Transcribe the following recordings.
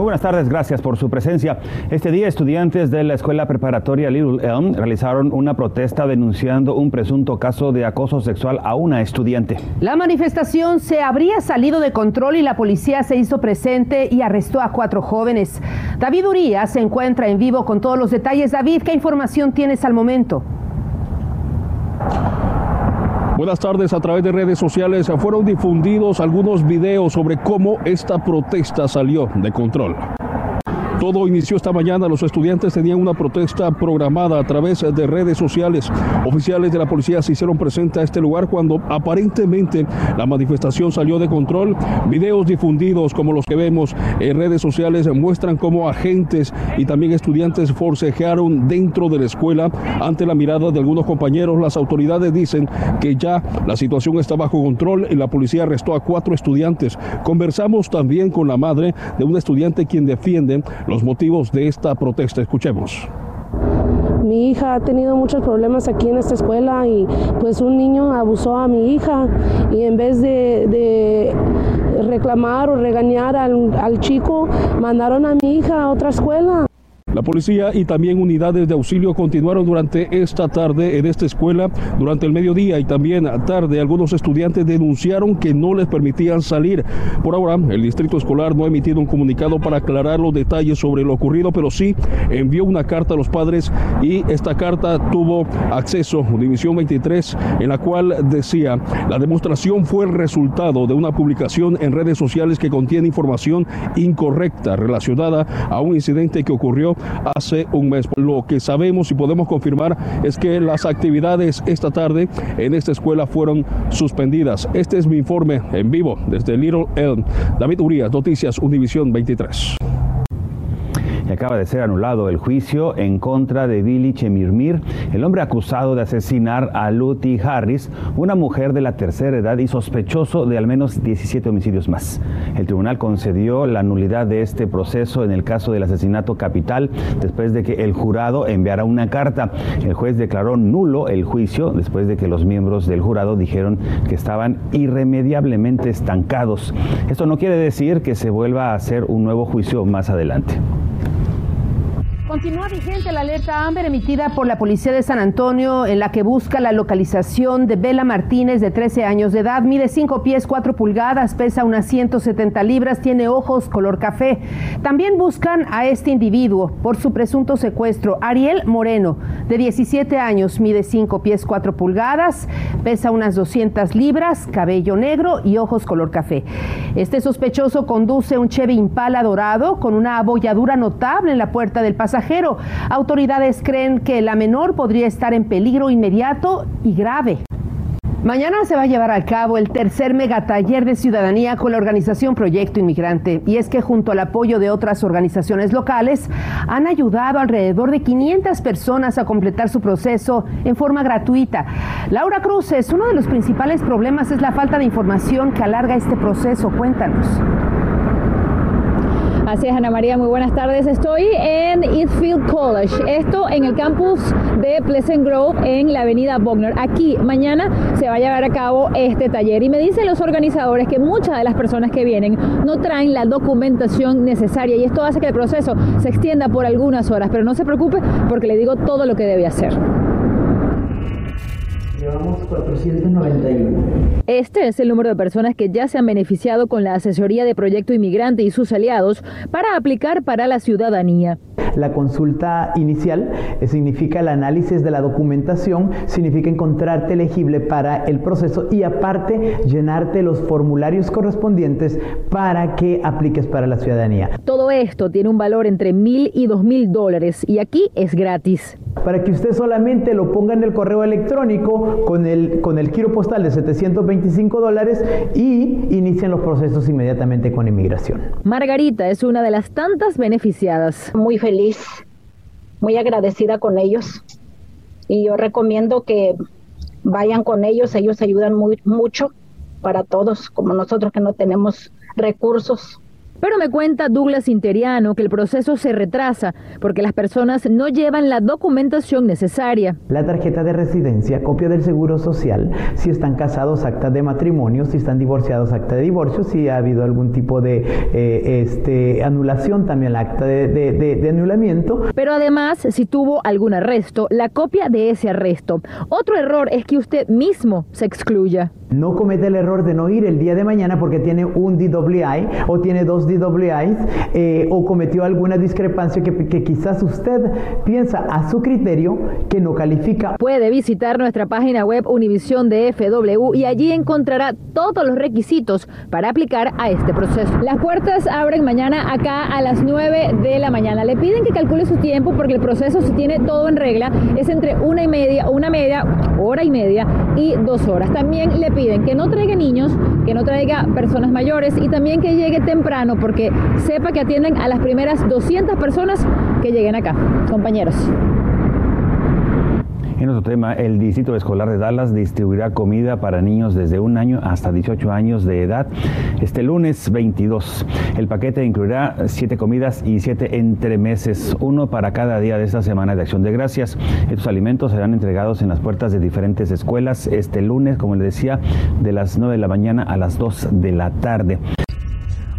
Muy buenas tardes, gracias por su presencia. Este día estudiantes de la escuela preparatoria Little Elm realizaron una protesta denunciando un presunto caso de acoso sexual a una estudiante. La manifestación se habría salido de control y la policía se hizo presente y arrestó a cuatro jóvenes. David Uría se encuentra en vivo con todos los detalles. David, ¿qué información tienes al momento? Buenas tardes. A través de redes sociales fueron difundidos algunos videos sobre cómo esta protesta salió de control. Todo inició esta mañana. Los estudiantes tenían una protesta programada a través de redes sociales. Oficiales de la policía se hicieron presentes a este lugar cuando aparentemente la manifestación salió de control. Videos difundidos como los que vemos en redes sociales muestran cómo agentes y también estudiantes forcejearon dentro de la escuela ante la mirada de algunos compañeros. Las autoridades dicen que ya la situación está bajo control y la policía arrestó a cuatro estudiantes. Conversamos también con la madre de un estudiante quien defiende los motivos de esta protesta. Escuchemos. Mi hija ha tenido muchos problemas aquí en esta escuela y pues un niño abusó a mi hija y en vez de, reclamar o regañar al, chico, mandaron a mi hija a otra escuela. La policía y también unidades de auxilio continuaron durante esta tarde en esta escuela. Durante el mediodía y también tarde, algunos estudiantes denunciaron que no les permitían salir. Por ahora, el distrito escolar no ha emitido un comunicado para aclarar los detalles sobre lo ocurrido, pero sí envió una carta a los padres y esta carta tuvo acceso, División 23, en la cual decía, la demostración fue el resultado de una publicación en redes sociales que contiene información incorrecta relacionada a un incidente que ocurrió hace un mes. Lo que sabemos y podemos confirmar es que las actividades esta tarde en esta escuela fueron suspendidas. Este es mi informe en vivo desde Little Elm. David Urias, Noticias Univisión 23 acaba de ser anulado el juicio en contra de Billy Chemirmir, el hombre acusado de asesinar a Luty Harris, una mujer de la tercera edad y sospechoso de al menos 17 homicidios más. El tribunal concedió la nulidad de este proceso en el caso del asesinato capital después de que el jurado enviara una carta. El juez declaró nulo el juicio después de que los miembros del jurado dijeron que estaban irremediablemente estancados. Esto no quiere decir que se vuelva a hacer un nuevo juicio más adelante. Continúa vigente la alerta Amber emitida por la Policía de San Antonio en la que busca la localización de Bela Martínez de 13 años de edad, mide 5 pies 4 pulgadas, pesa unas 170 libras, tiene ojos color café. También buscan a este individuo por su presunto secuestro, Ariel Moreno, de 17 años, mide 5 pies 4 pulgadas, pesa unas 200 libras, cabello negro y ojos color café. Este sospechoso conduce un Chevy Impala dorado con una abolladura notable en la puerta del pasaje Autoridades creen que la menor podría estar en peligro inmediato y grave. Mañana se va a llevar a cabo el tercer megataller de ciudadanía con la organización Proyecto Inmigrante. Y es que junto al apoyo de otras organizaciones locales han ayudado alrededor de 500 personas a completar su proceso en forma gratuita. Laura Cruz, es uno de los principales problemas es la falta de información que alarga este proceso. Cuéntanos. Así es, Ana María, muy buenas tardes. Estoy en Eastfield College, esto en el campus de Pleasant Grove en la avenida Bogner. Aquí mañana se va a llevar a cabo este taller y me dicen los organizadores que muchas de las personas que vienen no traen la documentación necesaria y esto hace que el proceso se extienda por algunas horas, pero no se preocupe porque le digo todo lo que debe hacer. Llevamos 491. Este es el número de personas que ya se han beneficiado con la asesoría de Proyecto Inmigrante y sus aliados para aplicar para la ciudadanía. La consulta inicial eh, significa el análisis de la documentación, significa encontrarte elegible para el proceso y aparte llenarte los formularios correspondientes para que apliques para la ciudadanía. Todo esto tiene un valor entre mil y dos mil dólares y aquí es gratis. Para que usted solamente lo ponga en el correo electrónico con el, con el giro postal de 725 dólares y inician los procesos inmediatamente con inmigración. Margarita es una de las tantas beneficiadas. Muy feliz, muy agradecida con ellos y yo recomiendo que vayan con ellos, ellos ayudan muy, mucho para todos, como nosotros que no tenemos recursos Pero me cuenta Douglas Interiano que el proceso se retrasa porque las personas no llevan la documentación necesaria. La tarjeta de residencia, copia del seguro social, si están casados, acta de matrimonio, si están divorciados, acta de divorcio, si ha habido algún tipo de eh, este, anulación, también la acta de, de anulamiento. Pero además, si tuvo algún arresto, la copia de ese arresto. Otro error es que usted mismo se excluya. No comete el error de no ir el día de mañana porque tiene un DWI o tiene dos DWIs eh, o cometió alguna discrepancia que, quizás usted piensa a su criterio que no califica. Puede visitar nuestra página web Univision DFW y allí encontrará todos los requisitos para aplicar a este proceso. Las puertas abren mañana acá a las 9 de la mañana. Le piden que calcule su tiempo porque el proceso, si tiene todo en regla, es entre una y media, una media, hora y media y dos horas. También le piden que no traiga niños, que no traiga personas mayores y también que llegue temprano porque sepa que atienden a las primeras 200 personas que lleguen acá. Compañeros. En otro tema, el Distrito Escolar de Dallas distribuirá comida para niños desde un año hasta 18 años de edad este lunes 22. El paquete incluirá siete comidas y siete entremeses, uno para cada día de esta semana de Acción de Gracias. Estos alimentos serán entregados en las puertas de diferentes escuelas este lunes, como les decía, de las 9 de la mañana a las 2 de la tarde.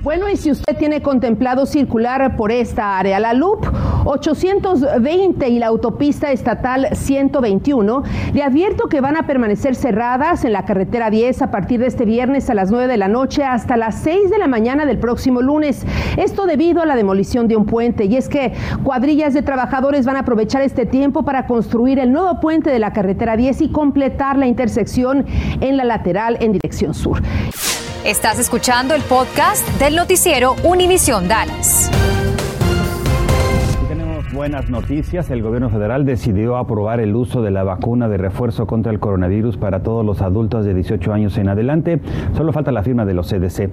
Bueno, y si usted tiene contemplado circular por esta área, la Loop 820 y la autopista estatal 121, le advierto que van a permanecer cerradas en la carretera 10 a partir de este viernes a las 9 de la noche hasta las 6 de la mañana del próximo lunes. Esto debido a la demolición de un puente. Y es que cuadrillas de trabajadores van a aprovechar este tiempo para construir el nuevo puente de la carretera 10 y completar la intersección en la lateral en dirección sur. Estás escuchando el podcast del noticiero Univisión Dallas buenas noticias. El gobierno federal decidió aprobar el uso de la vacuna de refuerzo contra el coronavirus para todos los adultos de 18 años en adelante. Solo falta la firma de los CDC.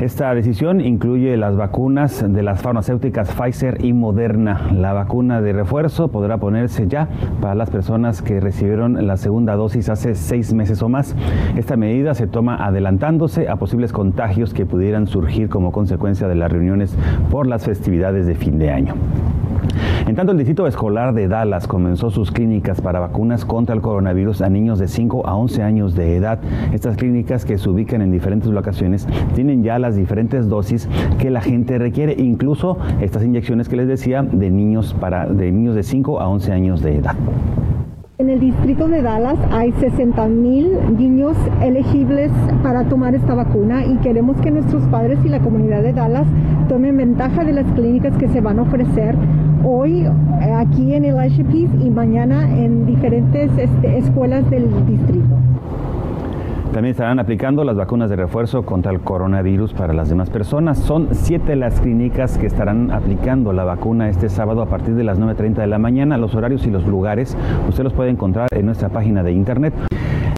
Esta decisión incluye las vacunas de las farmacéuticas Pfizer y Moderna. La vacuna de refuerzo podrá ponerse ya para las personas que recibieron la segunda dosis hace seis meses o más. Esta medida se toma adelantándose a posibles contagios que pudieran surgir como consecuencia de las reuniones por las festividades de fin de año. En tanto, el Distrito Escolar de Dallas comenzó sus clínicas para vacunas contra el coronavirus a niños de 5 a 11 años de edad. Estas clínicas que se ubican en diferentes locaciones tienen ya las diferentes dosis que la gente requiere, incluso estas inyecciones que les decía de niños para de niños de 5 a 11 años de edad. En el distrito de Dallas hay 60 mil niños elegibles para tomar esta vacuna y queremos que nuestros padres y la comunidad de Dallas tomen ventaja de las clínicas que se van a ofrecer hoy eh, aquí en el Peace y mañana en diferentes este, escuelas del distrito. También estarán aplicando las vacunas de refuerzo contra el coronavirus para las demás personas. Son siete las clínicas que estarán aplicando la vacuna este sábado a partir de las 9.30 de la mañana. Los horarios y los lugares usted los puede encontrar en nuestra página de internet.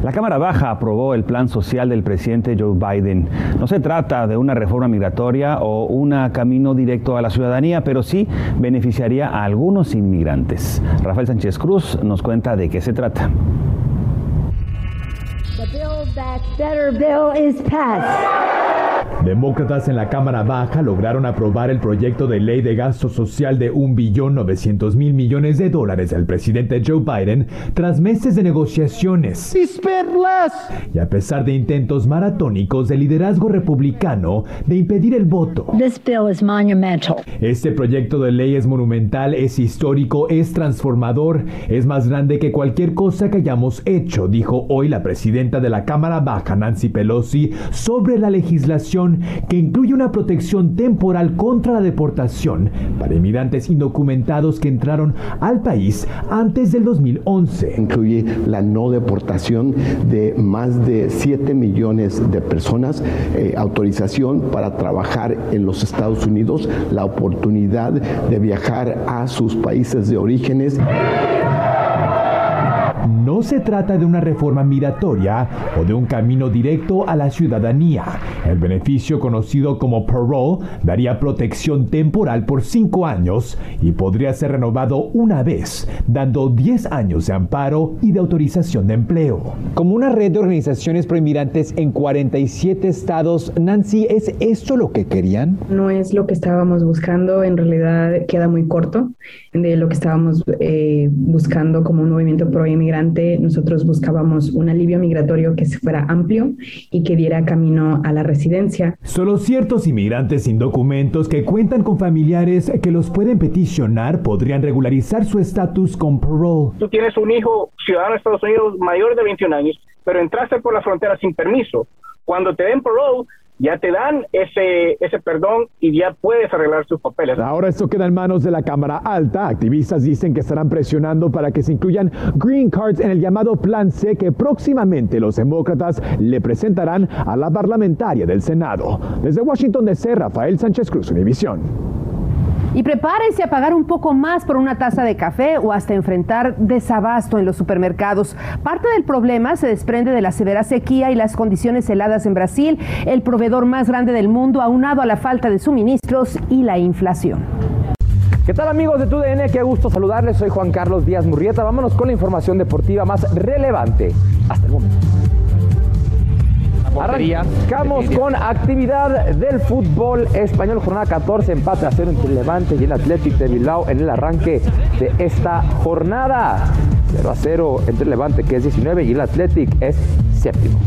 La Cámara Baja aprobó el plan social del presidente Joe Biden. No se trata de una reforma migratoria o un camino directo a la ciudadanía, pero sí beneficiaría a algunos inmigrantes. Rafael Sánchez Cruz nos cuenta de qué se trata. Demócratas en la Cámara Baja lograron aprobar el proyecto de ley de gasto social de 1.900.000 millones de dólares del presidente Joe Biden tras meses de negociaciones. Y a pesar de intentos maratónicos del liderazgo republicano de impedir el voto. Este proyecto de ley es monumental, es histórico, es transformador, es más grande que cualquier cosa que hayamos hecho, dijo hoy la presidenta de la Cámara Baja, Nancy Pelosi, sobre la legislación que incluye una protección temporal contra la deportación para inmigrantes indocumentados que entraron al país antes del 2011. Incluye la no deportación de más de 7 millones de personas, eh, autorización para trabajar en los Estados Unidos, la oportunidad de viajar a sus países de orígenes. No se trata de una reforma migratoria o de un camino directo a la ciudadanía. El beneficio conocido como parole daría protección temporal por cinco años y podría ser renovado una vez, dando 10 años de amparo y de autorización de empleo. Como una red de organizaciones proinmigrantes en 47 estados, Nancy, ¿es esto lo que querían? No es lo que estábamos buscando, en realidad queda muy corto de lo que estábamos eh, buscando como un movimiento pro inmigrante. Nosotros buscábamos un alivio migratorio que fuera amplio y que diera camino a la residencia. Solo ciertos inmigrantes sin documentos que cuentan con familiares que los pueden peticionar podrían regularizar su estatus con parole. Tú tienes un hijo ciudadano de Estados Unidos mayor de 21 años, pero entraste por la frontera sin permiso. Cuando te den parole, ya te dan ese, ese perdón y ya puedes arreglar sus papeles. Ahora esto queda en manos de la Cámara Alta. Activistas dicen que estarán presionando para que se incluyan green cards en el llamado Plan C que próximamente los demócratas le presentarán a la parlamentaria del Senado. Desde Washington DC, Rafael Sánchez Cruz, Univisión. Y prepárese a pagar un poco más por una taza de café o hasta enfrentar desabasto en los supermercados. Parte del problema se desprende de la severa sequía y las condiciones heladas en Brasil, el proveedor más grande del mundo, aunado a la falta de suministros y la inflación. ¿Qué tal amigos de TUDN? Qué gusto saludarles. Soy Juan Carlos Díaz Murrieta. Vámonos con la información deportiva más relevante hasta el momento. Arrancamos con actividad del fútbol español, jornada 14, empate a cero entre el Levante y el Athletic de Bilbao en el arranque de esta jornada. 0 a 0 entre el Levante que es 19 y el Athletic es séptimo.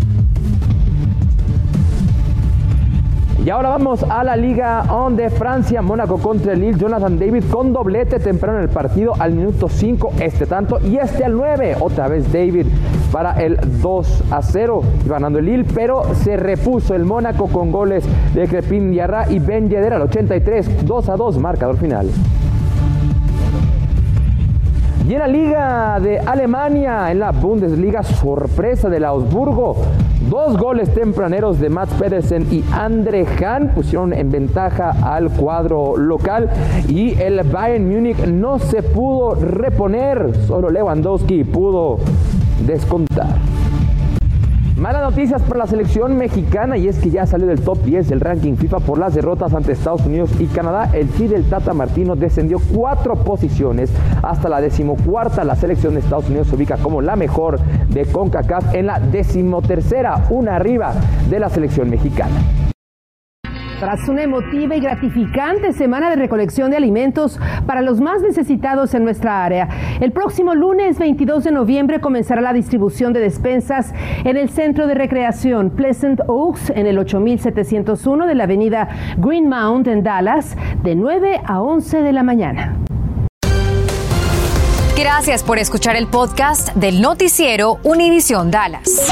Y ahora vamos a la Liga 1 de Francia, Mónaco contra el Lille, Jonathan David con doblete temprano en el partido. Al minuto 5, este tanto, y este al 9, otra vez David para el 2 a 0, ganando el Lille, pero se repuso el Mónaco con goles de Crepin Diarra y Ben Yedder al 83, 2 a 2, marcador final. Y en la Liga de Alemania, en la Bundesliga, sorpresa del Augsburgo. Dos goles tempraneros de Mats Pedersen y Andre Hahn pusieron en ventaja al cuadro local y el Bayern Múnich no se pudo reponer, solo Lewandowski pudo descontar. Malas noticias para la selección mexicana y es que ya salió del top 10 del ranking FIFA por las derrotas ante Estados Unidos y Canadá. El sí del Tata Martino descendió cuatro posiciones hasta la decimocuarta. La selección de Estados Unidos se ubica como la mejor de CONCACAF en la decimotercera, una arriba de la selección mexicana. Tras una emotiva y gratificante semana de recolección de alimentos para los más necesitados en nuestra área, el próximo lunes 22 de noviembre comenzará la distribución de despensas en el centro de recreación Pleasant Oaks en el 8701 de la avenida Greenmount en Dallas de 9 a 11 de la mañana. Gracias por escuchar el podcast del noticiero Univisión Dallas.